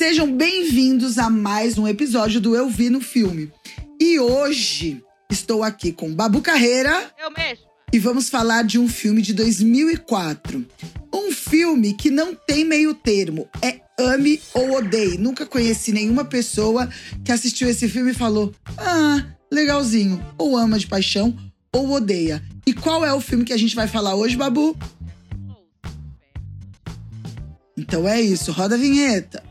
Sejam bem-vindos a mais um episódio do Eu Vi no Filme. E hoje estou aqui com Babu Carreira. Eu mesmo. E vamos falar de um filme de 2004. Um filme que não tem meio termo. É ame ou odeie. Nunca conheci nenhuma pessoa que assistiu esse filme e falou: Ah, legalzinho. Ou ama de paixão ou odeia. E qual é o filme que a gente vai falar hoje, Babu? Então é isso, roda a vinheta.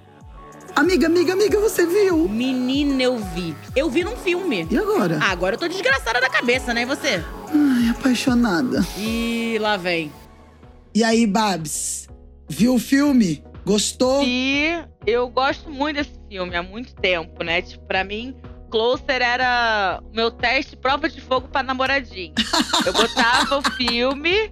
Amiga, amiga, amiga, você viu? Menina, eu vi. Eu vi num filme. E agora? Ah, agora eu tô desgraçada da cabeça, né? E você? Ai, apaixonada. E lá vem. E aí, Babs? Viu o filme? Gostou? E eu gosto muito desse filme há muito tempo, né? Tipo, pra mim, Closer era o meu teste prova de fogo pra namoradinho. eu botava o filme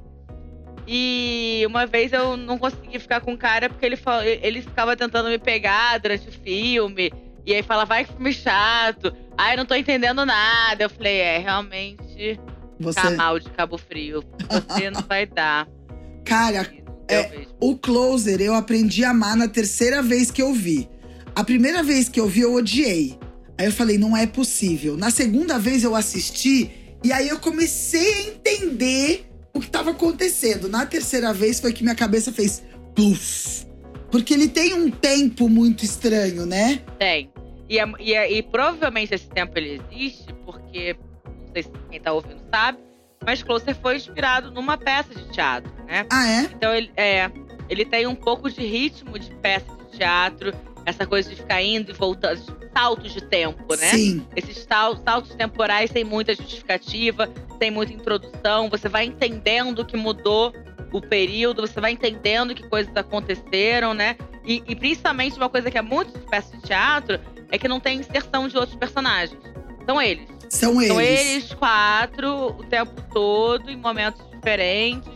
e uma vez eu não consegui ficar com o cara porque ele, ele ficava tentando me pegar durante o filme. E aí fala, vai que filme chato. Ai, não tô entendendo nada. Eu falei, é, realmente Você... tá mal de Cabo Frio. Você não vai dar. Cara, é, o Closer eu aprendi a amar na terceira vez que eu vi. A primeira vez que eu vi, eu odiei. Aí eu falei, não é possível. Na segunda vez eu assisti e aí eu comecei a entender o que estava acontecendo. Na terceira vez foi que minha cabeça fez puff. Porque ele tem um tempo muito estranho, né? Tem. E, é, e, é, e, provavelmente esse tempo ele existe porque, não sei se quem tá ouvindo sabe, mas Closer foi inspirado numa peça de teatro, né? Ah, é? Então ele, é, ele tem um pouco de ritmo de peça de teatro, essa coisa de ficar indo e voltando, saltos de tempo, né? Sim. Esses saltos temporais sem muita justificativa, sem muita introdução, você vai entendendo que mudou o período, você vai entendendo que coisas aconteceram, né? E, e principalmente uma coisa que é muito peça de teatro é que não tem inserção de outros personagens. São eles. São eles. São eles quatro o tempo todo, em momentos diferentes.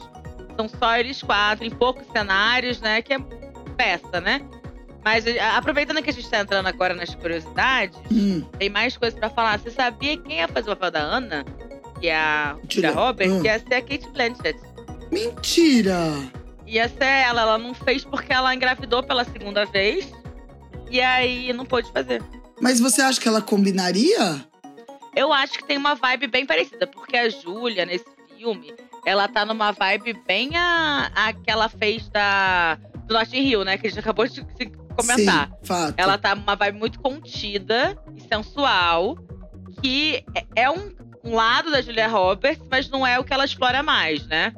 São só eles quatro, em poucos cenários, né? Que é peça, né? Mas eh, aproveitando que a gente tá entrando agora nas curiosidades, hum. tem mais coisas para falar. Você sabia quem ia fazer o papel da Ana? Que é a Julia Roberts? Hum. Ia ser a Kate Blanchett. Mentira! Ia ser ela. Ela não fez porque ela engravidou pela segunda vez. E aí não pôde fazer. Mas você acha que ela combinaria? Eu acho que tem uma vibe bem parecida. Porque a Julia, nesse filme, ela tá numa vibe bem a, a que ela fez da, do Notting Hill, né? Que a gente acabou de, de comentar. Sim, fato. Ela tá numa vibe muito contida e sensual, que é, é um, um, lado da Julia Roberts, mas não é o que ela explora mais, né?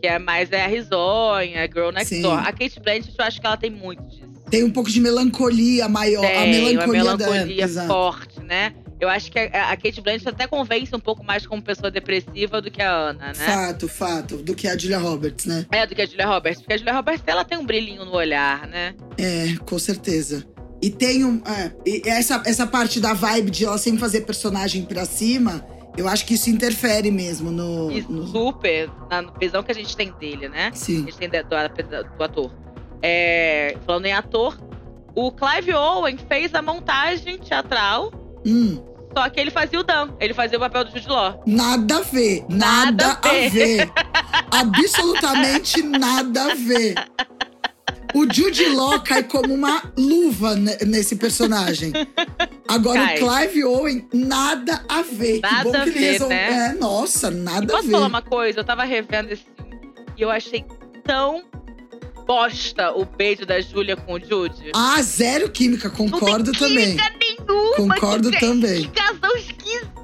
Que é mais é a risonha, a girl next Sim. door. A Kate Blanchett, eu acho que ela tem muito disso. Tem um pouco de melancolia maior, tem, a melancolia, uma melancolia dela, forte, né? Eu acho que a, a Kate Blanchett até convence um pouco mais como pessoa depressiva do que a Ana, né? Fato, fato. Do que a Julia Roberts, né? É, do que a Julia Roberts. Porque a Julia Roberts, ela tem um brilhinho no olhar, né? É, com certeza. E tem um. É, essa, essa parte da vibe de ela sempre fazer personagem pra cima, eu acho que isso interfere mesmo no. no... Super, na visão que a gente tem dele, né? Sim. A gente tem do, do, do ator. É, falando em ator, o Clive Owen fez a montagem teatral. Hum. Só que ele fazia o Dan. Ele fazia o papel do Jude Law. Nada a ver. Nada, nada a ver. ver. Absolutamente nada a ver. O Jude Law cai como uma luva nesse personagem. Agora, cai. o Clive Owen, nada a ver. Nada que bom a que ver, ele né? É, nossa, nada a ver. Posso falar uma coisa? Eu tava revendo esse filme e eu achei tão bosta o beijo da Júlia com o Jude. Ah, zero química, concordo Não tem também. Nenhuma, concordo que, também. Que casal esquisito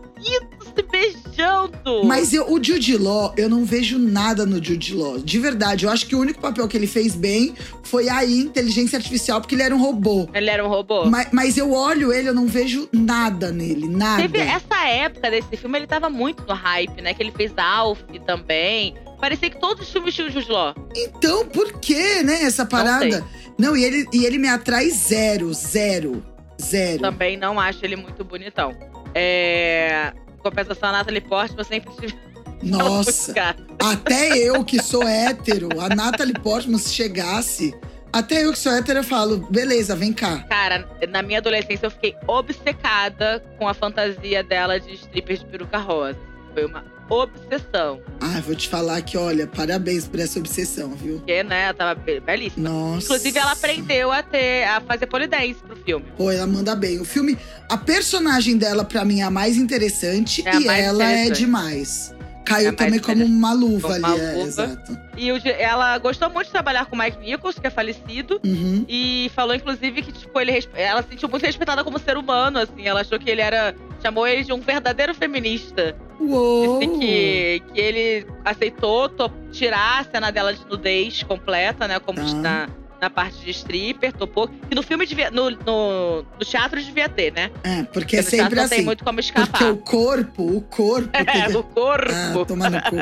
se beijando. Mas eu, o Jude Law, eu não vejo nada no Jude Law. De verdade, eu acho que o único papel que ele fez bem foi a inteligência artificial, porque ele era um robô. Ele era um robô? Mas, mas eu olho ele, eu não vejo nada nele, nada. Teve essa época desse filme, ele tava muito no hype, né? Que ele fez Alf também. Parecia que todos os filmes tinham o Jude Law. Então, por que, né, essa parada? Não, não, e, ele, e ele me atrai zero, zero, zero. Também não acho ele muito bonitão. É... Em compensação, a Natalie Portman sempre tive... Nossa, até eu que sou hétero, a Natalie Portman se chegasse… Até eu que sou hétero, eu falo, beleza, vem cá. Cara, na minha adolescência eu fiquei obcecada com a fantasia dela de stripper de peruca rosa. Foi uma obsessão. Ah, vou te falar que, olha, parabéns por essa obsessão, viu? Porque, né, tava belíssima. Nossa. Inclusive, ela aprendeu a ter, a fazer polidense pro filme. Pô, ela manda bem. O filme, a personagem dela, pra mim, é a mais interessante É a e mais ela é interessante. demais. Caiu É também como uma luva Como ali, uma é, luva. exato. E o ela gostou muito de trabalhar com o Mike Nichols, que é falecido. Uhum. E falou, inclusive, que, tipo, ele, ela se sentiu muito respeitada como ser humano, assim. Ela achou que ele era. Chamou ele de um verdadeiro feminista. Uou! Disse que, que ele aceitou to- tirar a cena dela de nudez completa, né? Como Tá. na, na parte de stripper, topou. Que no filme devia. No, no, no teatro devia ter, né? É, porque é Porque teatro sempre não tem assim. muito como Porque escapar. o corpo, o corpo É, que... no corpo. Ah, toma no cu.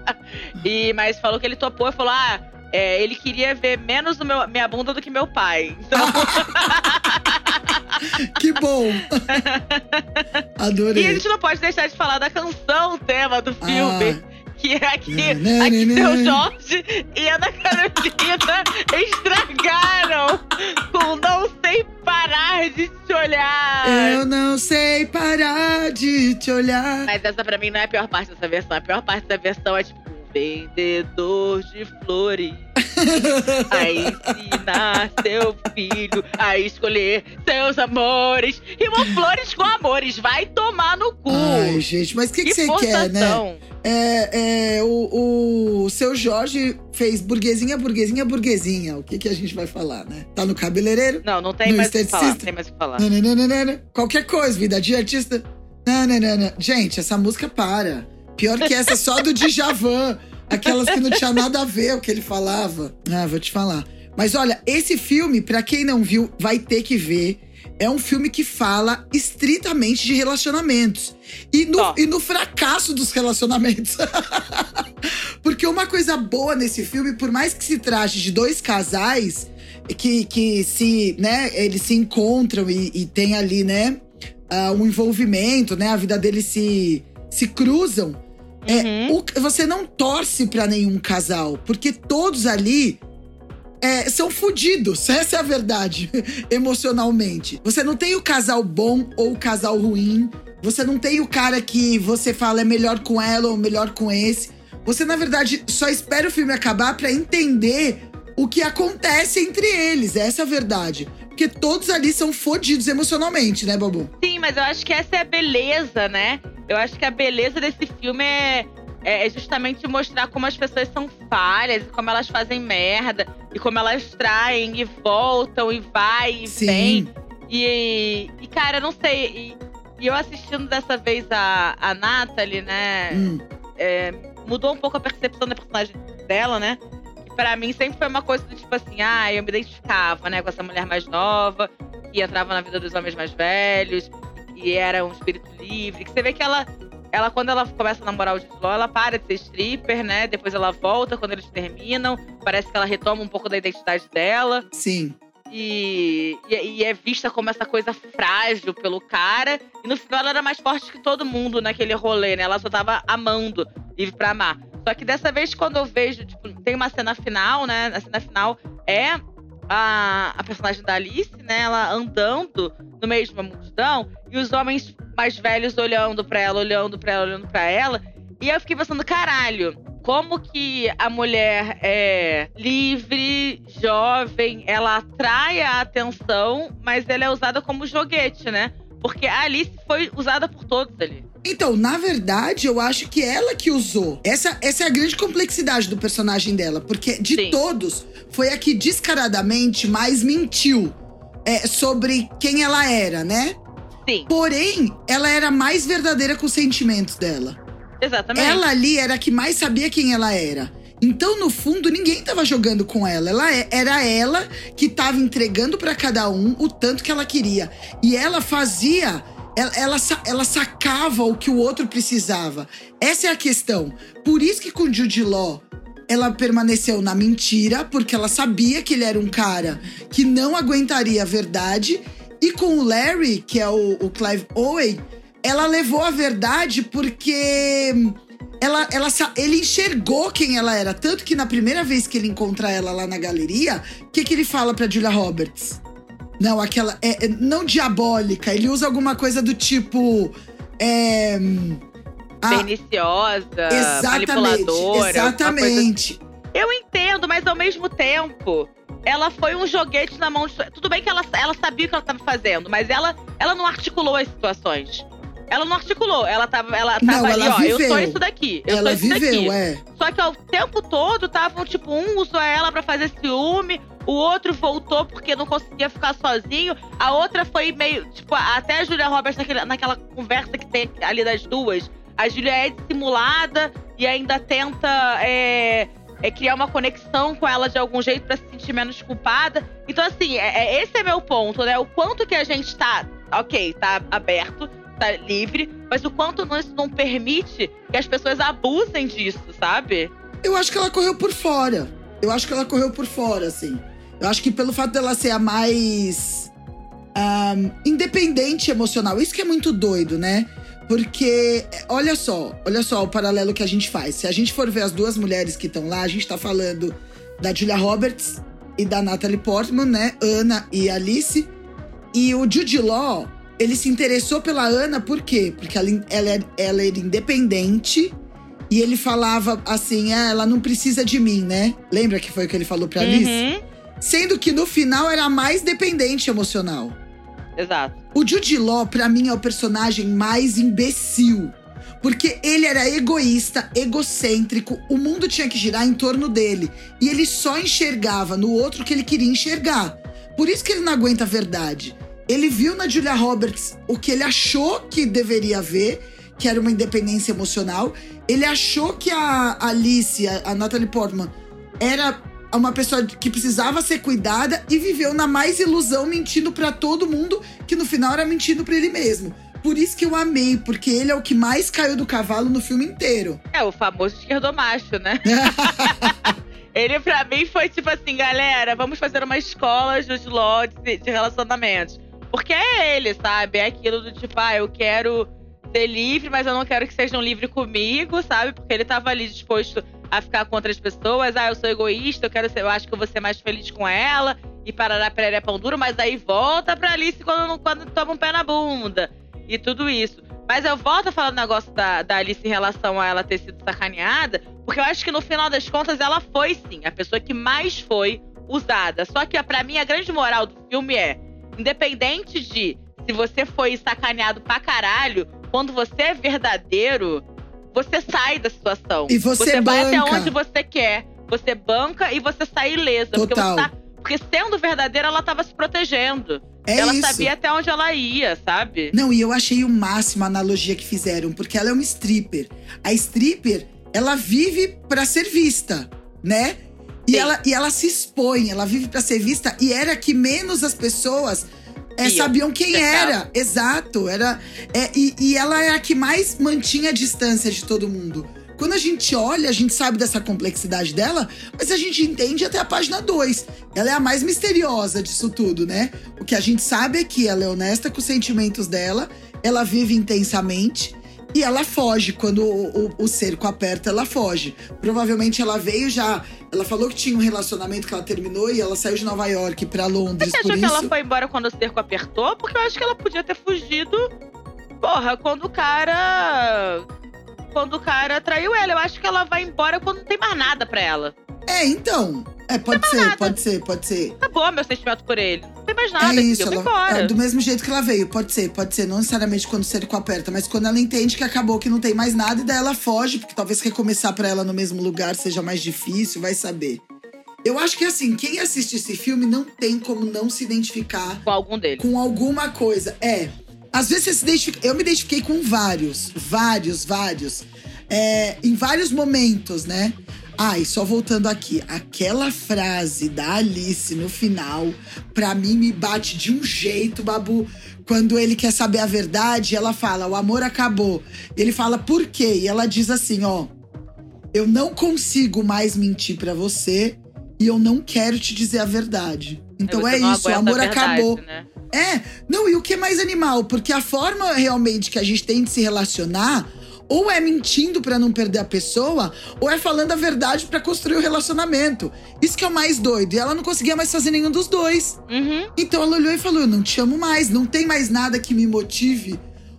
e, mas falou que ele topou e falou: ah, é, ele queria ver menos o meu, minha bunda do que meu pai. Então, Que bom! e a Adorei. gente não pode deixar de falar da canção tema do filme. Ah. É aqui, aqui né, seu. Jorge e Ana Carolina estragaram com Não Sei Parar de Te Olhar. Eu não sei parar de te olhar. Mas essa pra mim não é a pior parte dessa versão. A pior parte dessa versão é tipo vendedor de flores. a ensinar seu filho a escolher seus amores. Rimou flores com amores. Vai tomar no cu. Ai, gente, mas o que, que você quer, né? É, é, o, o seu Jorge fez burguesinha, burguesinha, burguesinha. O que, que a gente vai falar, né? Tá no cabeleireiro? Não, não tem mais o que falar. Não tem mais o que falar. Nananana. Qualquer coisa, vida de artista. Nananana. Gente, essa música para. Pior que essa, só do Djavan. Aquelas que não tinha nada a ver o que ele falava. Ah, vou te falar. Mas olha, esse filme, pra quem não viu, vai ter que ver. É um filme que fala estritamente de relacionamentos. E no, e no fracasso dos relacionamentos. Porque uma coisa boa nesse filme, por mais que se trate de dois casais que, que se, né, eles se encontram e, e tem ali, né, ah, um envolvimento, né, a vida deles se, se cruzam. É, Uhum. o- você não torce pra nenhum casal, porque todos ali é, são fodidos, essa é a verdade, emocionalmente. Você não tem o casal bom ou o casal ruim. Você não tem o cara que você fala é melhor com ela ou melhor com esse. Você, na verdade, só espera o filme acabar pra entender o que acontece entre eles. Essa é a verdade. Porque todos ali são fodidos emocionalmente, né, Babu? Sim, mas eu acho que essa é a beleza, né? Eu acho que a beleza desse filme é, é justamente mostrar como as pessoas são falhas, e como elas fazem merda, e como elas traem e voltam e vai e vem. Sim. E, e, cara, não sei. E, e eu assistindo dessa vez a, a Natalie, né? Hum. é, mudou um pouco a percepção da personagem dela, né? Pra mim sempre foi uma coisa do tipo assim, ah, eu me identificava, né, com essa mulher mais nova, que entrava na vida dos homens mais velhos, e era um espírito livre. Que você vê que ela, ela quando ela começa a namorar o Jude ela para de ser stripper, né? Depois ela volta quando eles terminam. Parece que ela retoma um pouco da identidade dela. Sim. E, e, e é vista como essa coisa frágil pelo cara. E no final ela era mais forte que todo mundo naquele rolê, né? Ela só tava amando, livre pra amar. Só que dessa vez, quando eu vejo, tipo, tem uma cena final, né? A cena final é a, a personagem da Alice, né? Ela andando no meio de uma multidão e os homens mais velhos olhando pra ela, olhando pra ela, olhando pra ela. E eu fiquei pensando, caralho, como que a mulher é livre, jovem, ela atrai a atenção, mas ela é usada como joguete, né? Porque a Alice foi usada por todos ali. Então, na verdade, eu acho que ela que usou. Essa, essa é a grande complexidade do personagem dela. Porque de Sim. todos, foi a que descaradamente mais mentiu é, sobre quem ela era, né? Sim, Porém, ela era mais verdadeira com os sentimentos dela. exatamente. Ela ali era a que mais sabia quem ela era. Então, no fundo, ninguém tava jogando com ela. ela é- era ela que tava entregando pra cada um o tanto que ela queria. E ela fazia. Ela, ela, ela sacava o que o outro precisava. Essa é a questão. Por isso que com Jude Law ela permaneceu na mentira, porque ela sabia que ele era um cara que não aguentaria a verdade. E com o Larry, que é o, o Clive Owen, ela levou a verdade porque ela, ela, ele enxergou quem ela era. Tanto que na primeira vez que ele encontra ela lá na galeria, o que, que ele fala pra Julia Roberts? Não, aquela. É, é não diabólica. Ele usa alguma coisa do tipo. É. a... perniciosa, exatamente, manipuladora. Exatamente. Eu entendo, mas ao mesmo tempo, ela foi um joguete na mão de. Tudo bem que ela, ela sabia o que ela estava fazendo, mas ela, ela não articulou as situações. Ela não articulou, ela tava, ela tava não, ali, ela ó, viveu. eu sou isso daqui. Eu ela sou isso viveu, daqui. é. Só que ao tempo todo estavam, tipo, um usou ela para fazer ciúme, o outro voltou porque não conseguia ficar sozinho, a outra foi meio, tipo, até a Julia Roberts naquela, naquela conversa que tem ali das duas. A Julia é dissimulada e ainda tenta é, é, criar uma conexão com ela de algum jeito para se sentir menos culpada. Então, assim, é, é, esse é meu ponto, né? O quanto que a gente tá, ok, tá aberto, tá livre, mas o quanto isso não permite que as pessoas abusem disso, sabe? Eu acho que ela correu por fora. Eu acho que ela correu por fora, assim. Eu acho que pelo fato dela ser a mais um, independente emocional, isso que é muito doido, né? Porque, olha só, olha só o paralelo que a gente faz. Se a gente for ver as duas mulheres que estão lá, a gente tá falando da Julia Roberts e da Natalie Portman, né? Ana e Alice. E o Jude Law, ele se interessou pela Ana por quê? Porque ela, ela, ela era independente e ele falava assim: ah, ela não precisa de mim, né? Lembra que foi o que ele falou pra Alice? Uhum. Sendo que no final era a mais dependente emocional. Exato. O Jude Law, pra mim, é o personagem mais imbecil. Porque ele era egoísta, egocêntrico, o mundo tinha que girar em torno dele. E ele só enxergava no outro o que ele queria enxergar. Por isso que ele não aguenta a verdade. Ele viu na Julia Roberts o que ele achou que deveria ver, que era uma independência emocional. Ele achou que a Alice, a Natalie Portman, era uma pessoa que precisava ser cuidada e viveu na mais ilusão, mentindo para todo mundo, que no final era mentindo para ele mesmo. Por isso que eu amei, porque ele é o que mais caiu do cavalo no filme inteiro. É, o famoso esquerdomacho, né? ele, pra mim, foi tipo assim, galera, vamos fazer uma escola de de, de relacionamentos. Porque é ele, sabe? É aquilo do tipo, ah, eu quero ser livre, mas eu não quero que sejam livres comigo, sabe? Porque ele tava ali disposto a ficar com outras pessoas. Ah, eu sou egoísta, eu quero ser, eu acho que eu vou ser mais feliz com ela. E parará pereré pão duro, mas aí volta pra Alice quando, quando toma um pé na bunda. E tudo isso. Mas eu volto a falar do negócio da, da Alice em relação a ela ter sido sacaneada, porque eu acho que no final das contas ela foi sim a pessoa que mais foi usada. Só que para mim a grande moral do filme é: independente de se você foi sacaneado pra caralho, quando você é verdadeiro, você sai da situação. E você, você vai banca. até onde você quer. Você banca e você sai ilesa. Porque, Total. você tá, porque sendo verdadeira, ela tava se protegendo. É ela isso. sabia até onde ela ia, sabe? Não, e eu achei o máximo a analogia que fizeram, porque ela é uma stripper. A stripper, ela vive pra ser vista, né? E ela, e ela se expõe, ela vive pra ser vista, e era que menos as pessoas é, Iam, sabiam quem era. Exato. Era, é, e, e ela é a que mais mantinha a distância de todo mundo. Quando a gente olha, a gente sabe dessa complexidade dela, mas a gente entende até a página 2. Ela é a mais misteriosa disso tudo, né? O que a gente sabe é que ela é honesta com os sentimentos dela, ela vive intensamente e ela foge. Quando o, o- o cerco aperta, ela foge. Provavelmente ela veio já. Ela falou que tinha um relacionamento que ela terminou e ela saiu de Nova York pra Londres Você achou que isso. ela foi embora quando o cerco apertou? Porque eu acho que ela podia ter fugido. Porra, quando o cara. Quando o cara traiu ela. Eu acho que ela vai embora quando não tem mais nada pra ela. É, então. É, pode ser, pode ser, pode ser. Acabou meu sentimento por ele. Não tem mais nada é aqui, isso, eu ela, embora. é do mesmo jeito que ela veio, pode ser, pode ser. Não necessariamente quando o cerco aperta, mas quando ela entende que acabou, que não tem mais nada, e daí ela foge, porque talvez recomeçar pra ela no mesmo lugar seja mais difícil, vai saber. Eu acho que assim, quem assiste esse filme não tem como não se identificar Com algum deles. com alguma coisa. É. Às vezes você se identifica. Eu me identifiquei com vários, vários, vários. É, em vários momentos, né? Ah, e só voltando aqui, aquela frase da Alice no final, pra mim me bate de um jeito, Babu. Quando ele quer saber a verdade, ela fala: o amor acabou. Ele fala, por quê? E ela diz assim: ó, eu não consigo mais mentir pra você e eu não quero te dizer a verdade. Então é não isso, o amor verdade, acabou. né? É, não, e o que é mais animal? Porque a forma realmente que a gente tem de se relacionar, ou é mentindo pra não perder a pessoa, ou é falando a verdade pra construir o relacionamento. Isso que é o mais doido. E ela não conseguia mais fazer nenhum dos dois. Uhum. Então ela olhou e falou: Eu não te amo mais, não tem mais nada que me motive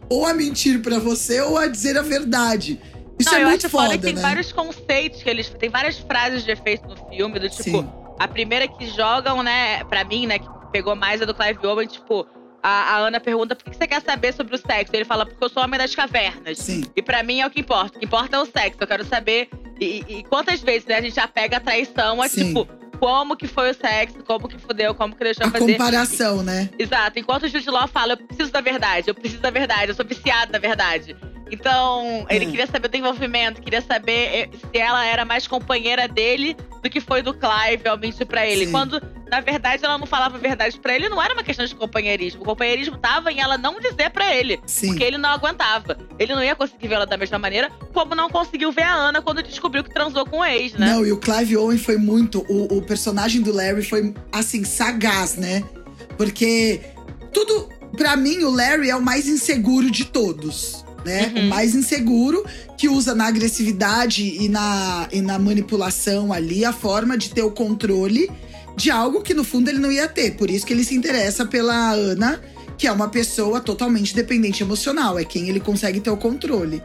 ou a mentir para você ou a dizer a verdade. Isso Não, é eu muito acho foda, foda que tem né? vários conceitos que eles. Tem várias frases de efeito no filme, do tipo. Sim. A primeira que jogam, né, pra mim, né, que pegou mais é do Clive Owen, tipo. A, a Ana pergunta por que você quer saber sobre o sexo? Ele fala, porque eu sou homem das cavernas. Sim. E pra mim é o que importa. O que importa é o sexo. Eu quero saber. E, e- e quantas vezes, né, a gente já pega a traição, é Sim. tipo, como que foi o sexo, como que fudeu, como que deixou A fazer. comparação, né? Exato. Enquanto o Jude Law fala, eu preciso da verdade, eu preciso da verdade, eu sou viciado na verdade. Então, ele Hum. queria saber do envolvimento, queria saber eh, se ela era mais companheira dele do que foi do Clive ao mentir pra ele. Sim. Quando, na verdade, ela não falava a verdade pra ele, não era uma questão de companheirismo. O companheirismo tava em ela não dizer pra ele. Sim. Porque ele não aguentava. Ele não ia conseguir vê-la da mesma maneira, como não conseguiu ver a Ana quando descobriu que transou com o ex, né? Não, e o Clive Owen foi muito. O, o personagem do Larry foi, assim, sagaz, né? Porque tudo. Pra mim, o Larry é o mais inseguro de todos. Né? Uhum. O mais inseguro, que usa na agressividade e na, e na manipulação ali a forma de ter o controle de algo que no fundo ele não ia ter. Por isso que ele se interessa pela Ana, que é uma pessoa totalmente dependente emocional, é quem ele consegue ter o controle.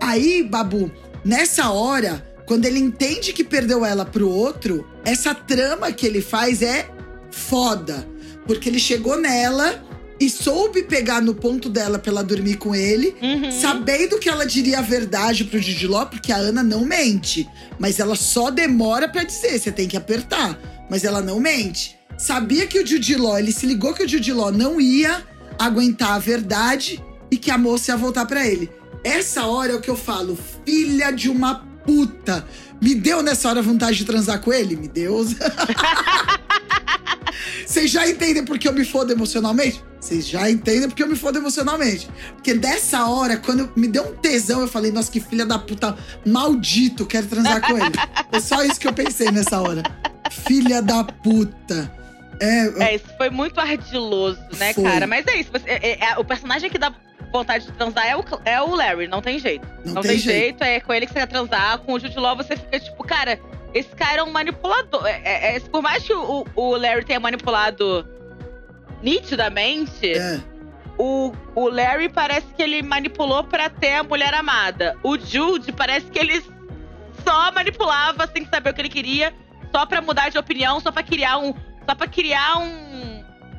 Aí, Babu, nessa hora, quando ele entende que perdeu ela pro outro, essa trama que ele faz é foda. Porque ele chegou nela e soube pegar no ponto dela pra ela dormir com ele, Uhum. sabendo que ela diria a verdade pro Didiló, porque a Ana não mente. Mas ela só demora pra dizer, você tem que apertar. Mas ela não mente. Sabia que o Didiló, ele se ligou que o Didiló não ia aguentar a verdade e que a moça ia voltar pra ele. Essa hora é o que eu falo, filha de uma puta. Me deu nessa hora vontade de transar com ele? Me deu. Vocês já entendem porque eu me fodo emocionalmente? Vocês já entendem porque eu me fodo emocionalmente. Porque dessa hora, quando me deu um tesão, eu falei, nossa, que filha da puta maldito, quero transar com ele. É só isso que eu pensei nessa hora. Filha da puta. É, É, isso foi muito ardiloso, né, Foi. cara? Mas é isso. você- é- é- o personagem que dá vontade de transar é o, é o Larry, não tem jeito. não, Não, tem, jeito. é com ele que você quer transar. Com o Jude Law você fica tipo, cara, esse cara é um manipulador. É, é- é- por mais que o, o Larry tenha manipulado nitidamente, É, o, o Larry parece que ele manipulou pra ter a mulher amada. O Jude parece que ele só manipulava sem saber o que ele queria, só pra mudar de opinião, só pra criar um. Só pra criar um.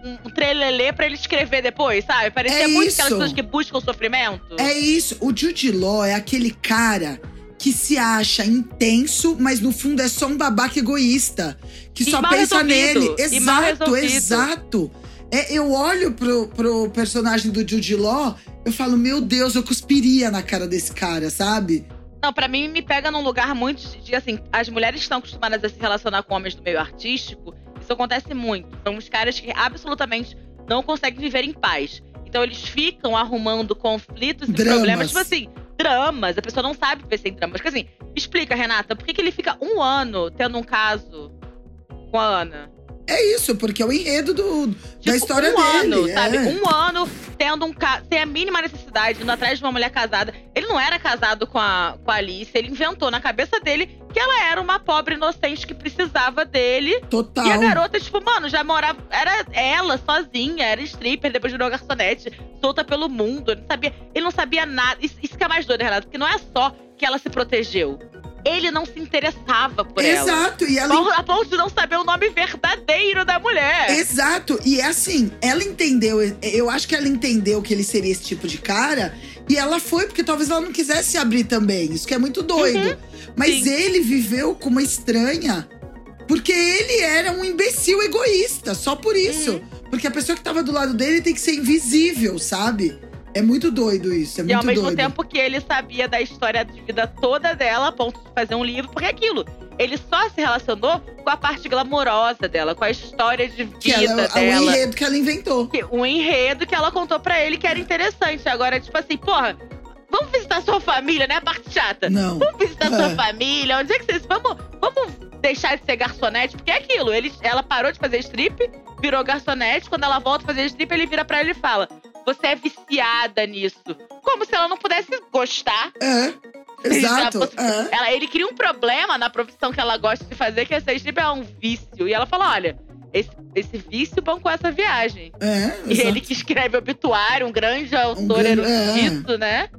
Um, um trelelê pra ele escrever depois, sabe? Parecia É muito isso. aquelas pessoas que buscam sofrimento. é isso. O Jude Law é aquele cara que se acha intenso, mas no fundo é só um babaca egoísta. Que E só pensa resolvido, nele. Exato, exato. É, eu olho pro, pro personagem do Jude Law, eu falo, meu Deus, eu cuspiria na cara desse cara, sabe? Não, pra mim me pega num lugar muito de, assim, as mulheres estão acostumadas a se relacionar com homens do meio artístico. Isso acontece muito. São os caras que absolutamente não conseguem viver em paz. Então eles ficam arrumando conflitos Dramas. e problemas, tipo assim, dramas. A pessoa não sabe viver sem dramas. Porque assim, explica, Renata, por que, que ele fica um ano tendo um caso com a Ana? É isso, porque é o enredo do, Tipo, da história um dele. ano, é. sabe? Um ano tendo um ca... sem a mínima necessidade, indo atrás de uma mulher casada. Ele não era casado com a, com a Alice, ele inventou na cabeça dele que ela era uma pobre inocente que precisava dele. Total. E a garota, tipo, mano, já morava. Era ela sozinha, era stripper, depois virou garçonete, solta pelo mundo. Ele não sabia, ele não sabia nada. Isso, isso que é mais doido, Renato, porque não é só que ela se protegeu. Ele não se interessava por ela. Exato, e ela A ponto de não saber o nome verdadeiro da mulher. Exato, e é assim, ela entendeu, eu acho que ela entendeu que ele seria esse tipo de cara, e ela foi, porque talvez ela não quisesse se abrir também, isso que é muito doido. Mas sim. ele viveu com uma estranha, porque ele era um imbecil egoísta, só por isso. Porque a pessoa que tava do lado dele tem que ser invisível, sabe? É muito doido isso, é E ao muito mesmo doido. tempo que ele sabia da história de vida toda dela, a ponto de fazer um livro, porque é aquilo. Ele só se relacionou com a parte glamourosa dela, com a história de vida que ela, é o dela. enredo que ela inventou. que- um enredo que ela contou pra ele que era interessante. Agora, tipo assim, porra, vamos visitar sua família, né? A parte chata. Não. Vamos visitar É. sua família. Onde é que vocês. Vamos, vamos deixar de ser garçonete? Porque é aquilo. Ele, ela parou de fazer strip, virou garçonete. Quando ela volta a fazer strip, ele vira pra ela e fala: Você é viciada nisso. Como se ela não pudesse gostar. É, exato. Ela fosse- É. Ela, ele cria um problema na profissão que ela gosta de fazer, que é ser é um vício. E ela fala: olha. esse, esse vício bancou essa viagem. É, E ele que escreve obituário, um grande autor grande- erudito, né?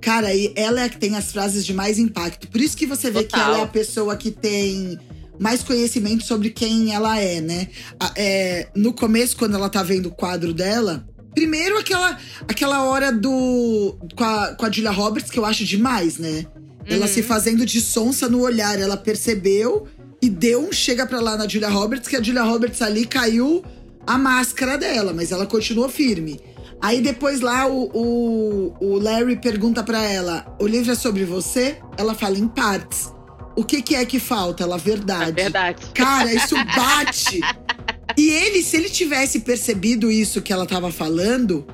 Cara, e ela é que tem as frases de mais impacto. Por isso que você vê que Total. ela é a pessoa que tem mais conhecimento sobre quem ela é, né? É, no começo, quando ela tá vendo o quadro dela. Primeiro, aquela, aquela hora do. Com a, com a Julia Roberts, que eu acho demais, né? Ela Uhum. se fazendo de sonsa no olhar. Ela percebeu e deu um chega pra lá na Julia Roberts, que a Julia Roberts ali caiu a máscara dela, mas ela continuou firme. Aí depois lá o, o, o Larry pergunta pra ela: o livro é sobre você? Ela fala em partes. O que, que é que falta? Ela, É verdade. verdade. Cara, isso bate. e ele, se ele tivesse percebido isso que ela tava falando,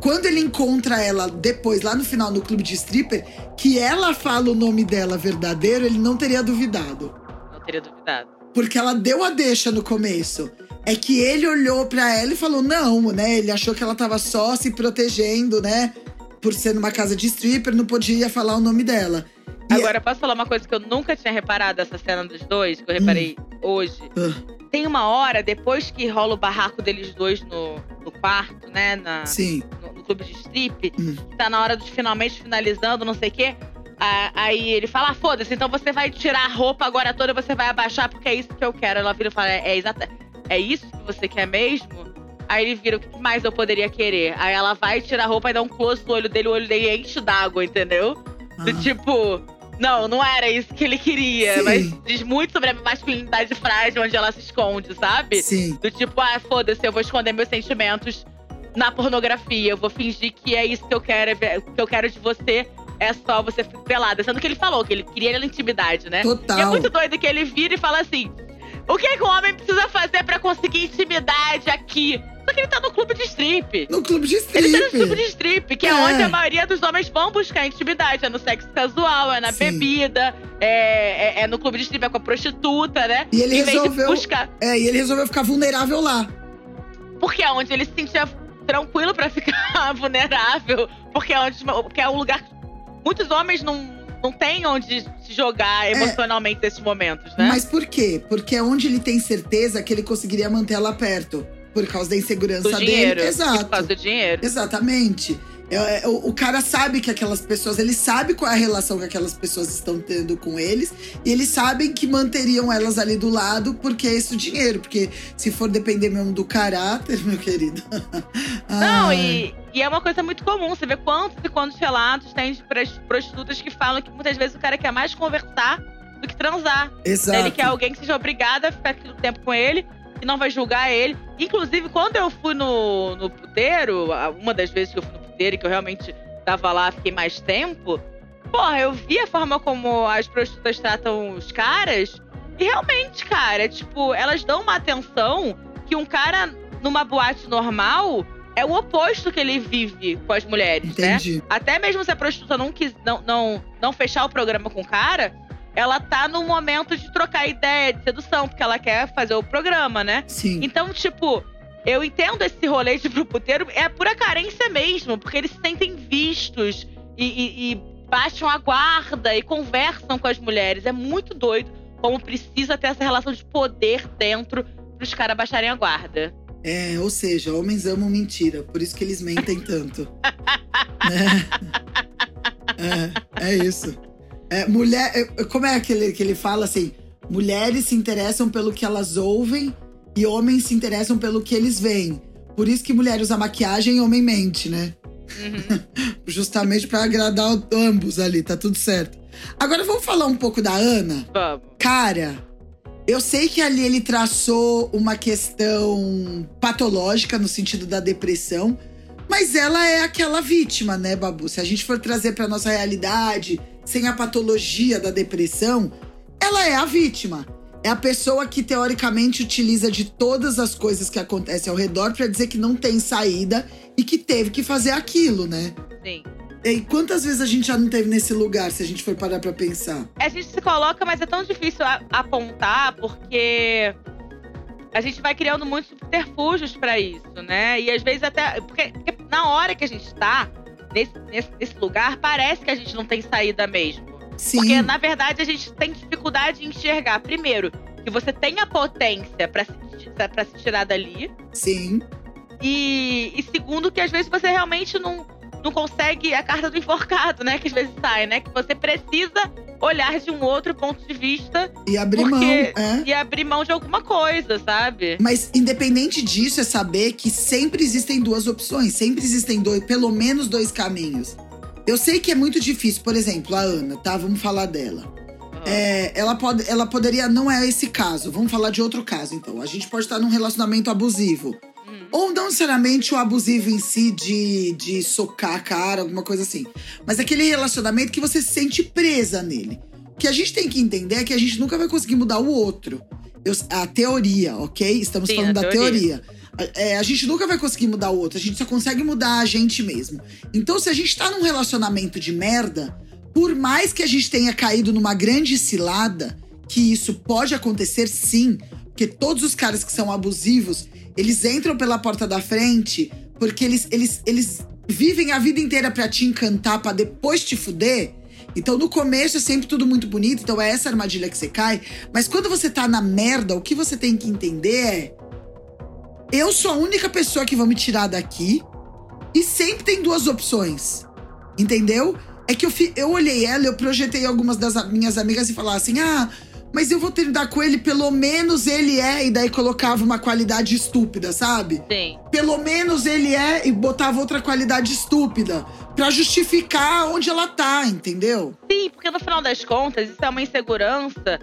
quando ele encontra ela depois, lá no final, no clube de stripper, que ela fala o nome dela verdadeiro, ele não teria duvidado. Não teria duvidado. Porque ela deu a deixa no começo. É que ele olhou pra ela e falou não, né? Ele achou que ela tava só se protegendo, né? Por ser numa casa de stripper, não podia falar o nome dela. E- Agora, posso falar uma coisa que eu nunca tinha reparado essa cena dos dois, que eu reparei hoje? Ah, Tem uma hora, depois que rola o barraco deles dois no, no quarto, né? Na, sim. no, no clube de strip, Hum. tá na hora dos finalmente finalizando, não sei o quê. Aí ele fala: ah, foda-se, então você vai tirar a roupa agora toda, você vai abaixar, porque é isso que eu quero. Ela vira e fala: é, é, exata, é isso que você quer mesmo? Aí ele vira: o que mais eu poderia querer? Aí ela vai tirar a roupa e dá um close no olho dele, o olho dele enche d'água, entendeu? Do Ah. tipo. Não, não era isso que ele queria. Sim. Mas diz muito sobre a masculinidade frágil onde ela se esconde, sabe? Sim. Do tipo, ah, foda-se, eu vou esconder meus sentimentos na pornografia. Eu vou fingir que é isso que eu quero, é que eu quero de você. É só você ficar pelada. Sendo que ele falou que ele queria ela intimidade, né? E é Total. muito doido que ele vira e fala assim: o que, que o homem precisa fazer pra conseguir intimidade aqui? Só que ele tá no clube de strip. No clube de Ele tá no clube strip. de strip, que é. É. onde a maioria dos homens vão buscar intimidade. É no sexo casual, é na Sim. bebida, é, é- é no clube de strip, é com a prostituta, né? E ele em resolveu. buscar. É, e ele resolveu ficar vulnerável lá. Porque é onde ele se sentia tranquilo pra ficar vulnerável. Porque é, onde, porque é um lugar muitos homens não, não têm onde se jogar emocionalmente nesses momentos, né? Mas por quê? Porque é onde ele tem certeza que ele conseguiria manter ela perto. Por causa da insegurança do dinheiro. dele. Exato. Por causa do dinheiro. Exatamente. É, o, o cara sabe que aquelas pessoas, ele sabe qual é a relação que aquelas pessoas estão tendo com eles, e eles sabem que manteriam elas ali do lado porque é isso o dinheiro. Porque se for depender mesmo do caráter, meu querido. Não, e, e é uma coisa muito comum. Você vê quantos e quantos relatos tem de prostitutas que falam que muitas vezes o cara quer mais conversar do que transar. Exato. Ele quer alguém que seja obrigada a ficar aquele tempo com ele e não vai julgar ele. Inclusive, quando eu fui no, no puteiro, uma das vezes que eu fui no puteiro e que eu realmente tava lá, fiquei mais tempo, porra, eu vi a forma como as prostitutas tratam os caras. E realmente, cara, tipo, elas dão uma atenção que um cara numa boate normal é o oposto que ele vive com as mulheres, né? Entendi. Até mesmo se a prostituta não, quis, não, não, não fechar o programa com o cara, ela tá no momento de trocar ideia, de sedução, porque ela quer fazer o programa, né? Sim. Então, tipo, eu entendo esse rolê de ir pro puteiro, é pura carência mesmo, porque eles se sentem vistos e, e, e baixam a guarda e conversam com as mulheres. É muito doido como precisa ter essa relação de poder dentro pros caras baixarem a guarda. É, ou seja, homens amam mentira, por isso que eles mentem tanto. né? é, é isso. É, mulher, é, como é que ele, que ele fala assim? Mulheres se interessam pelo que elas ouvem e homens se interessam pelo que eles veem. Por isso que mulher usa maquiagem e homem mente, né? Uhum. Justamente pra agradar ambos ali, tá tudo certo. Agora vamos falar um pouco da Ana. Vamos. Cara, eu sei que ali ele traçou uma questão patológica no sentido da depressão, mas ela é aquela vítima, né, Babu? Se a gente for trazer pra nossa realidade, sem a patologia da depressão, ela é a vítima. É a pessoa que teoricamente utiliza de todas as coisas que acontecem ao redor pra dizer que não tem saída e que teve que fazer aquilo, né? Sim. E quantas vezes a gente já não teve nesse lugar, se a gente for parar pra pensar? A gente se coloca, mas é tão difícil apontar porque a gente vai criando muitos subterfúgios pra isso, né? E às vezes até. Porque, porque na hora que a gente tá nesse, nesse, nesse lugar, parece que a gente não tem saída mesmo. Sim. Porque, na verdade, a gente tem dificuldade em enxergar, primeiro, que você tem a potência pra se, pra se tirar dali. Sim. E, e segundo, que às vezes você realmente não, não consegue a carta do enforcado, né? Que às vezes sai, né? Que você precisa olhar de um outro ponto de vista. E abrir porque, mão. É. E abrir mão de alguma coisa, sabe? Mas independente disso, é saber que sempre existem duas opções, sempre existem dois, pelo menos dois caminhos. Eu sei que é muito difícil, por exemplo, a Ana, tá? Vamos falar dela. É, ela, pode, ela poderia. Não é esse caso. Vamos falar de outro caso, então. A gente pode estar num relacionamento abusivo. Hum. Ou não necessariamente o abusivo em si de, de socar a cara, alguma coisa assim. Mas aquele relacionamento que você se sente presa nele. O que a gente tem que entender é que a gente nunca vai conseguir mudar o outro. Eu- a teoria, ok? Estamos Sim, falando da teoria. teoria. É, a gente nunca vai conseguir mudar o outro, a gente só consegue mudar a gente mesmo. Então, se a gente tá num relacionamento de merda, por mais que a gente tenha caído numa grande cilada, que isso pode acontecer sim, porque todos os caras que são abusivos, eles entram pela porta da frente porque eles, eles, eles vivem a vida inteira pra te encantar, pra depois te fuder. Então, no começo é sempre tudo muito bonito, então é essa armadilha que você cai. Mas quando você tá na merda, o que você tem que entender é: eu sou a única pessoa que vão me tirar daqui. E sempre tem duas opções. Entendeu? É que eu, fi- eu olhei ela, eu projetei algumas das minhas amigas e falava assim: ah, mas eu vou terminar com ele, pelo menos ele é. E daí colocava uma qualidade estúpida, sabe? Sim. Pelo menos ele é, e botava outra qualidade estúpida. Pra justificar onde ela tá, entendeu? Sim, porque no final das contas, isso é uma insegurança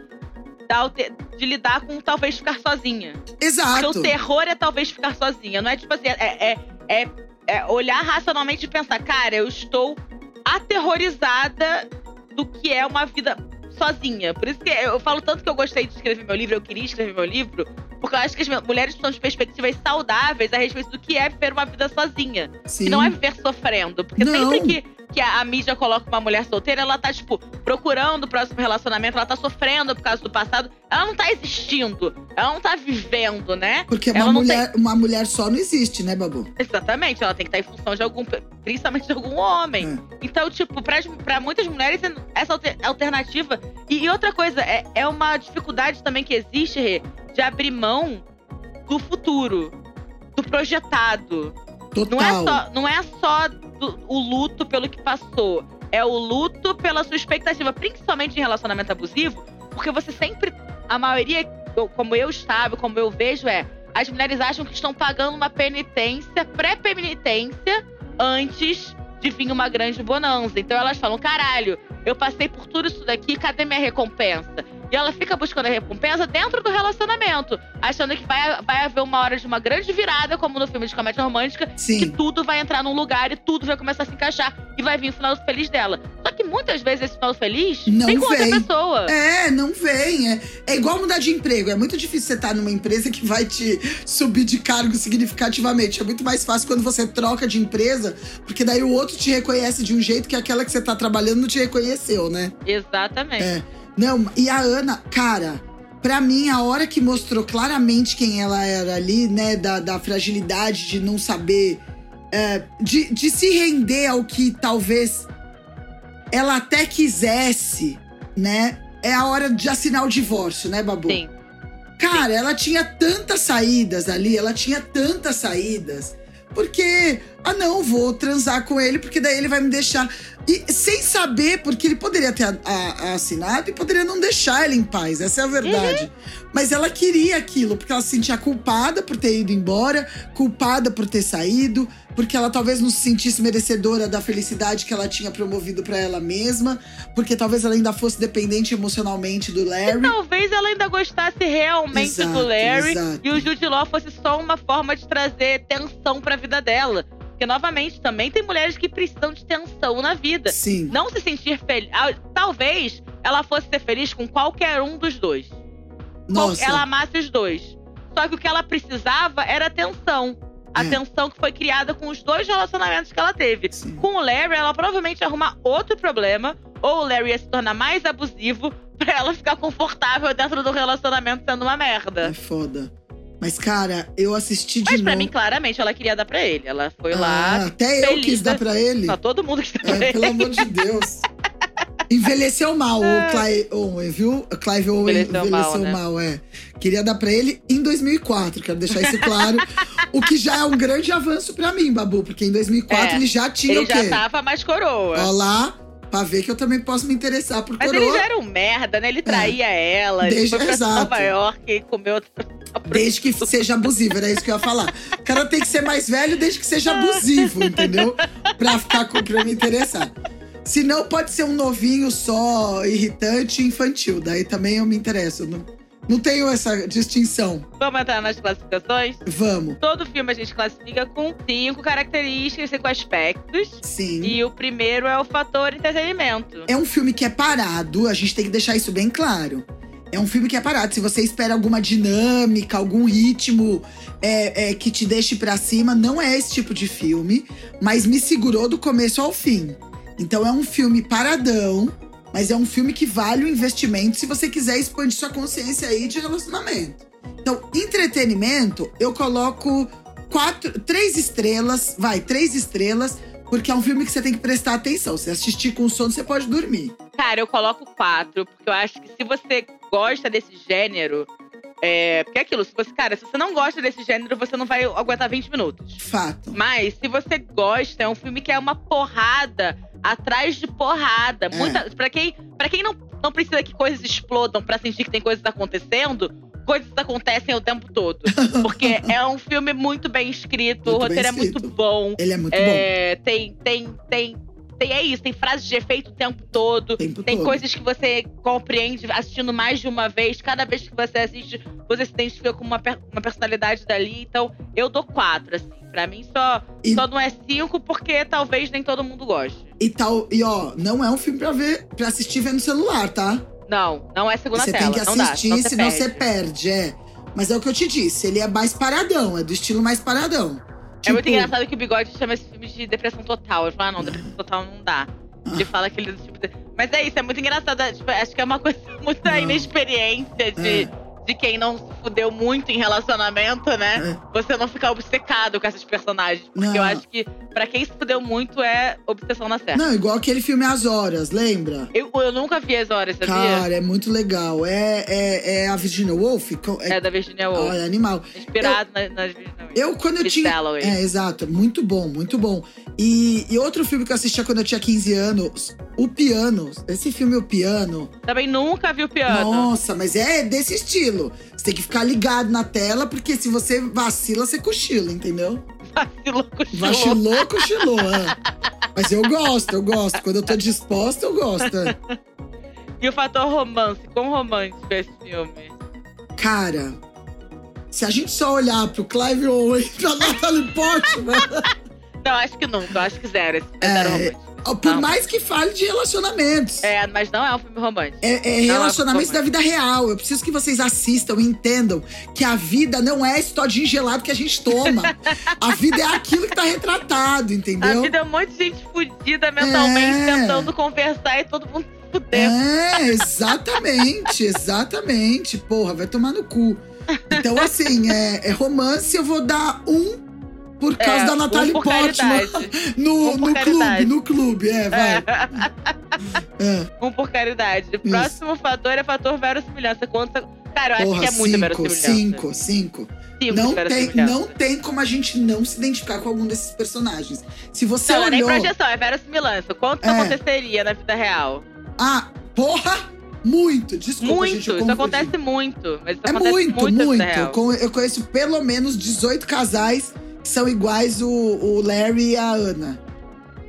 de lidar com talvez ficar sozinha. Porque Exato. o terror é talvez ficar sozinha. Não é tipo assim, é, é, é- é olhar racionalmente e pensar, cara, eu estou aterrorizada do que é uma vida sozinha. Por isso que eu falo tanto que eu gostei de escrever meu livro, eu queria escrever meu livro, porque eu acho que as mulheres precisam de perspectivas saudáveis a respeito do que é viver uma vida sozinha. Sim. Que não é viver sofrendo. Porque Não. sempre que, que a, a mídia coloca uma mulher solteira, ela tá, tipo, procurando o próximo relacionamento, ela tá sofrendo por causa do passado. Ela não tá existindo. Ela não tá vivendo, né? Porque uma mulher, uma mulher só não existe, né, Babu? Exatamente, ela tem que estar em função de algum, principalmente de algum homem. É. Então, tipo, pra, pra muitas mulheres, essa alter- alternativa. E, e outra coisa, é, é uma dificuldade também que existe, Rê, de abrir mão do futuro, do projetado. Total. Não é só, não é só do- o luto pelo que passou. É o luto pela sua expectativa, principalmente em relacionamento abusivo, porque você sempre. A maioria, como eu estava, como eu vejo, é. As mulheres acham que estão pagando uma penitência, pré-penitência, antes de vir uma grande bonança. Então elas falam: caralho, eu passei por tudo isso daqui, cadê minha recompensa? E ela fica buscando a recompensa dentro do relacionamento, achando que vai, vai haver uma hora de uma grande virada, como no filme de comédia romântica, que Sim. tudo vai entrar num lugar e tudo vai começar a se encaixar e vai vir o final feliz dela. Só que muitas vezes esse final feliz Não vem com outra pessoa. É, não vem. É, é igual mudar de emprego. É muito difícil você estar numa empresa que vai te subir de cargo significativamente. É muito mais fácil quando você troca de empresa, porque daí o outro te reconhece de um jeito que aquela que você tá trabalhando não te reconheceu, né? Exatamente. É. Não, e a Ana, cara, pra mim, a hora que mostrou claramente quem ela era ali, né, da, da fragilidade de não saber, é, de, de se render ao que talvez ela até quisesse, né, é a hora de assinar o divórcio, né, Babu? Sim. Cara, ela tinha tantas saídas ali, ela tinha tantas saídas. Porque, ah não, vou transar com ele, porque daí ele vai me deixar. E sem saber, porque ele poderia ter a- a- assinado e poderia não deixar ele em paz, essa é a verdade. Mas ela queria aquilo, porque ela se sentia culpada por ter ido embora, culpada por ter saído, porque ela talvez não se sentisse merecedora da felicidade que ela tinha promovido pra ela mesma, porque talvez ela ainda fosse dependente emocionalmente do Larry. Talvez ela ainda gostasse realmente Exato, do Larry exato. e o Jude Law fosse só uma forma de trazer tensão pra vida dela. Porque, novamente, também tem mulheres que precisam de tensão na vida. Sim. Não se sentir feliz. Talvez ela fosse ser feliz com qualquer um dos dois. Nossa. Ela amasse os dois. Só que o que ela precisava era atenção. A É. tensão que foi criada com os dois relacionamentos que ela teve. Sim. Com o Larry, ela provavelmente ia arrumar outro problema. Ou o Larry ia se tornar mais abusivo pra ela ficar confortável dentro do relacionamento sendo uma merda. É foda. Mas, cara, eu assisti de Mas pra novo. mim, claramente, ela queria dar pra ele. Ela foi Ah, lá. até eu feliz quis dar da- pra ele. Só todo mundo quis dar pra É, ele. pelo amor de Deus. Envelheceu mal o Clive Owen, viu? O Clive Owen Envelheceu envelheceu, mal, mal, né? é. Queria dar pra ele em 2004, quero deixar isso claro. o que já é um grande avanço pra mim, Babu, porque em 2004 É, ele já tinha Ele o quê? já tava mais coroa. Ó lá, pra ver que eu também posso me interessar por Mas coroa. ele já era um merda, né? Ele traía ela, ele Desde- foi pra exato. Nova York e comeu outra. Desde que seja abusivo, era isso que eu ia falar. O cara tem que ser mais velho desde que seja abusivo, entendeu? Pra ficar com, pra me interessar. Se não, pode ser um novinho só, irritante, infantil. Daí também eu me interesso. Não, não tenho essa distinção. Vamos entrar nas classificações? Vamos. Todo filme a gente classifica com cinco características, cinco aspectos. Sim. E o primeiro é o fator entretenimento. É um filme que é parado, a gente tem que deixar isso bem claro. É um filme que é parado. Se você espera alguma dinâmica, algum ritmo é, é, que te deixe pra cima, não é esse tipo de filme, mas me segurou do começo ao fim. Então é um filme paradão, mas é um filme que vale o investimento se você quiser expandir sua consciência aí de relacionamento. Então, entretenimento, eu coloco quatro, três estrelas, vai, três estrelas, porque é um filme que você tem que prestar atenção. Se assistir com sono, você pode dormir. Cara, eu coloco quatro, porque eu acho que se você gosta desse gênero. É, porque é aquilo, se você, cara, se você não gosta desse gênero, você não vai aguentar 20 minutos. Fato. Mas se você gosta, é um filme que é uma porrada atrás de porrada. É. Muita, para quem, pra quem não, não precisa que coisas explodam pra sentir que tem coisas acontecendo, coisas acontecem o tempo todo. Porque é um filme muito bem escrito, o Muito bem roteiro é muito bom. Ele é muito É, tem, tem, tem, tem. É isso, tem frases de efeito o tempo todo. Tempo Tem todo. coisas que você compreende assistindo mais de uma vez. Cada vez que você assiste, você se identifica com uma, uma personalidade dali. Então, eu dou quatro, assim. Pra mim, só, E- só não é cinco, porque talvez nem todo mundo goste. E tal, e ó, não é um filme pra ver, para assistir vendo celular, tá? Não, não é segunda você tela. tem que não dá, assistir, senão senão você você perde, é. Mas é o que eu te disse, ele é mais paradão, é do estilo mais paradão. É muito Tipo, engraçado que o Bigode chama esse filme de depressão total. Eu falo, ah, não, depressão total não dá. Ele fala que ele é tipo. De... Mas é isso, é muito engraçado. é, Tipo, acho que é uma coisa muito da inexperiência de, É. de quem não se fudeu muito em relacionamento, né? Você não ficar obcecado com esses personagens. Porque Não. eu acho que pra quem se fudeu muito é obsessão na certa. Não, igual aquele filme As Horas, lembra? Eu, eu nunca vi as horas, sabia? Cara, é muito legal. É, é, é a Virginia Woolf? É, É da Virginia ó, Woolf. é animal. Inspirado na, nas Virginia Woolf. Eu, quando eu tinha. Dalloway. É, exato. Muito bom, muito bom. E, e outro filme que eu assistia quando eu tinha 15 anos, O Piano. Esse filme, O Piano. Também nunca vi o piano. Nossa, mas é desse estilo. Você tem que ficar ligado na tela, porque se você vacila, você cochila, entendeu? Vacilou, cochilou. Vacilou, cochilou. é. Mas eu gosto, eu gosto. Quando eu tô disposta, eu gosto. é. E o fator romance, quão romântico é esse filme? Cara, se a gente só olhar pro Clive Owen e pra Natalie Portman, Não, acho que nunca, acho que zero. Esse É, por Não. mais que fale de relacionamentos. É, mas não é um filme romântico. É, é relacionamentos é da vida real. Eu preciso que vocês assistam e entendam que a vida não é esse todinho gelado que a gente toma. a vida é aquilo que tá retratado, A entendeu? vida é um monte de gente fudida mentalmente, É. tentando conversar e todo mundo se fudendo. É, exatamente, exatamente. Porra, vai tomar no cu. Então, assim, é, é romance, eu vou dar um por causa É, da um Natalie por Portman. No, Um no clube, no clube, é, vai. É, um por caridade. O próximo fator é fator verossimilhança. Quanto... Cara, eu acho Porra, que é muita cinco, verossimilhança. cinco, cinco. Cinco Não tem, não tem como a gente não se identificar com algum desses personagens. Se você Não, não é nem olhou. projeção, é verossimilhança. Quanto É. aconteceria na vida real? Ah, porra! Muito! Desculpa, muito, gente. Eu isso acontece muito. Mas isso É acontece muito, muito, muito. Eu conheço pelo menos 18 casais são iguais o, o Larry e a Ana.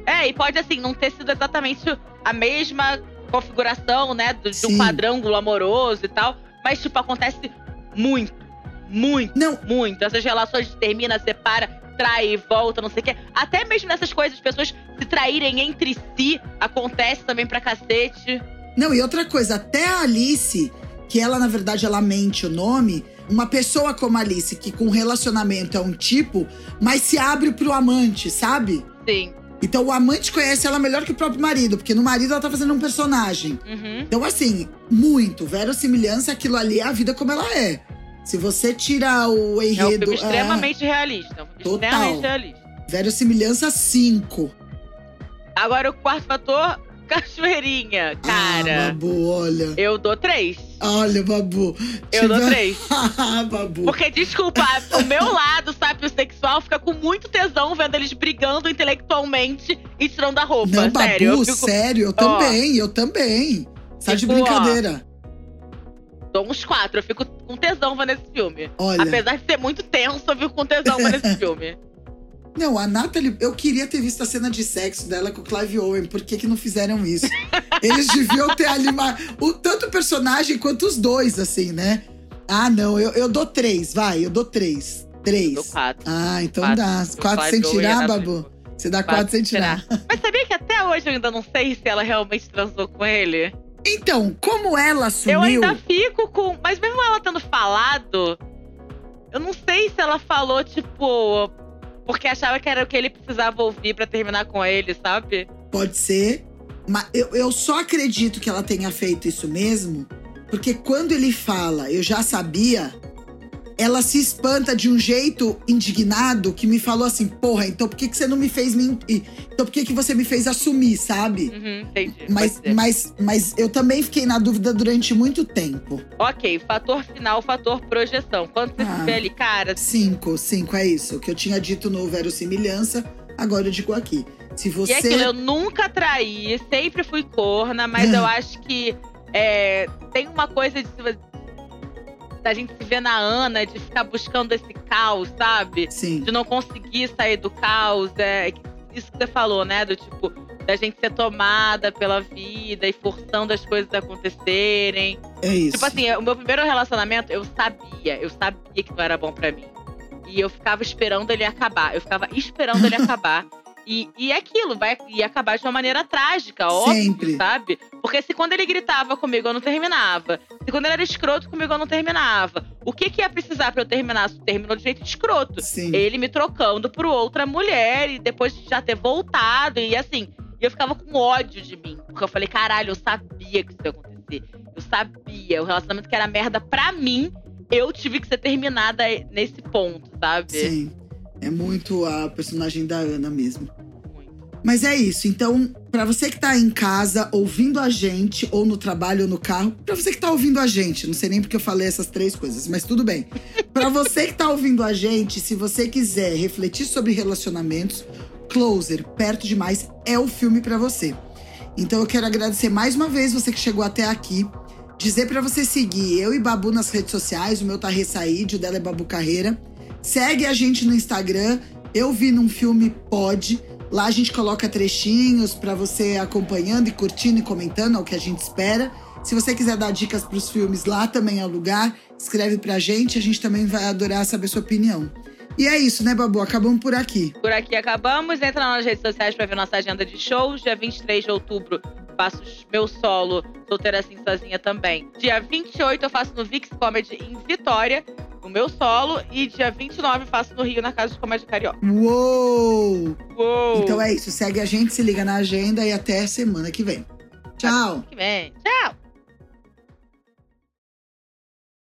É, e pode, assim, não ter sido exatamente a mesma configuração, né? do- um quadrângulo amoroso e tal. Mas, tipo, acontece muito. Muito, Não, muito. Essas relações termina, separa, trai e volta, não sei o quê. Até mesmo nessas coisas, as pessoas se traírem entre si, acontece também pra cacete. não, e outra coisa, até a Alice, que ela, na verdade, ela mente o nome, uma pessoa como a Alice, que com relacionamento é um tipo, mas se abre pro amante, sabe? Sim. Então o amante conhece ela melhor que o próprio marido, porque no marido ela tá fazendo um personagem. Uhum. Então, assim, muito. Verossimilhança, aquilo ali é a vida como ela é. Se você tira o É um enredo. filme extremamente realista. É um filme Total. extremamente realista. verossimilhança 5. Agora, o quarto fator, Cachoeirinha, cara. Ah, Babu, olha. Eu dou três. Olha, Babu. Eu dou três. ah, Babu. Porque, desculpa, o meu lado, sabe, o sexual fica com muito tesão vendo eles brigando intelectualmente e tirando a roupa. Não, sério. Babu, eu fico... sério, eu também, eu também. Sai de Tipo, ó, brincadeira. Dou uns quatro, eu fico com tesão vendo esse filme. Olha. Apesar de ser muito tenso, eu fico com tesão vendo esse filme. Não, a Natalie, eu queria ter visto a cena de sexo dela com o Clive Owen. Por que, que não fizeram isso? Eles deviam ter animado o, tanto o personagem quanto os dois, assim, né? Ah, não, eu, eu dou três, vai, eu dou três. Três. Dou quatro. Ah, então Quatro. dá. Quatro sem tirar, Babu? Você dá quatro, sem tirar. Mas sabia que até hoje eu ainda não sei se ela realmente transou com ele? Então, como ela assumiu. Eu ainda fico com. Mas mesmo ela tendo falado, eu não sei se ela falou, tipo. Porque achava que era o que ele precisava ouvir pra terminar com ele, sabe? Pode ser. Mas eu, eu só acredito que ela tenha feito isso mesmo, porque quando ele fala, eu já sabia, ela se espanta de um jeito indignado que me falou assim: porra, então por que, que você não me fez mentir? Então por que, que você me fez assumir, sabe? Uhum, entendi. Mas, mas, mas eu também fiquei na dúvida durante muito tempo. Ok, fator final, fator projeção. Quando você Ah. se vê ali, cara, Cinco, cinco, é isso. O que eu tinha dito no Verossimilhança, agora eu digo aqui. Se E você. aquilo, eu nunca traí, sempre fui corna, mas Ah. eu acho que é, tem uma coisa de da gente se ver na Ana, de ficar buscando esse caos, sabe? Sim, De não conseguir sair do caos. É, isso que você falou, né? Do tipo, da gente ser tomada pela vida e forçando as coisas a acontecerem. é isso. Tipo assim, o meu primeiro relacionamento, eu sabia, eu sabia que não era bom pra mim. E eu ficava esperando ele acabar. Eu ficava esperando ele acabar. E, e é aquilo, vai ia acabar de uma maneira trágica, óbvio, Sempre. sabe? Porque se quando ele gritava comigo eu não terminava, se quando ele era escroto comigo eu não terminava, o que que ia precisar pra eu terminar? Se terminou de jeito escroto. Sim. Ele me trocando por outra mulher e depois de já ter voltado. E assim, eu ficava com ódio de mim. Porque eu falei, caralho, eu sabia que isso ia acontecer. Eu sabia. O relacionamento que era merda pra mim, eu tive que ser terminada nesse ponto, sabe? Sim. É muito a personagem da Ana mesmo. Mas é isso. Então, pra você que tá em casa ouvindo a gente, ou no trabalho ou no carro, pra você que tá ouvindo a gente, não sei nem porque eu falei essas três coisas, mas tudo bem. Pra você que tá ouvindo a gente, se você quiser refletir sobre relacionamentos, Closer, Perto Demais, é o filme pra você. Então eu quero agradecer mais uma vez você que chegou até aqui. Dizer pra você seguir eu e Babu nas redes sociais, o meu tá Ressaíde, o dela é Babu Carreira. Segue a gente no Instagram. Eu vi num filme Pode. Lá a gente coloca trechinhos pra você acompanhando e curtindo e comentando, é o que a gente espera. Se você quiser dar dicas pros filmes lá também é o lugar, escreve pra gente, a gente também vai adorar saber sua opinião. E é isso, né, Babu? Acabamos por aqui. Por aqui acabamos. Entra nas redes sociais pra ver nossa agenda de shows. Dia 23 de outubro faço meu solo, solteira assim sozinha também. Dia 28 eu faço no Vix Comedy em Vitória, o meu solo. E dia 29 eu faço no Rio, na Casa de Comédia Carioca. Uou! Uou! Então é isso, segue a gente, se liga na agenda e até semana que vem. Tchau! Que vem. Tchau!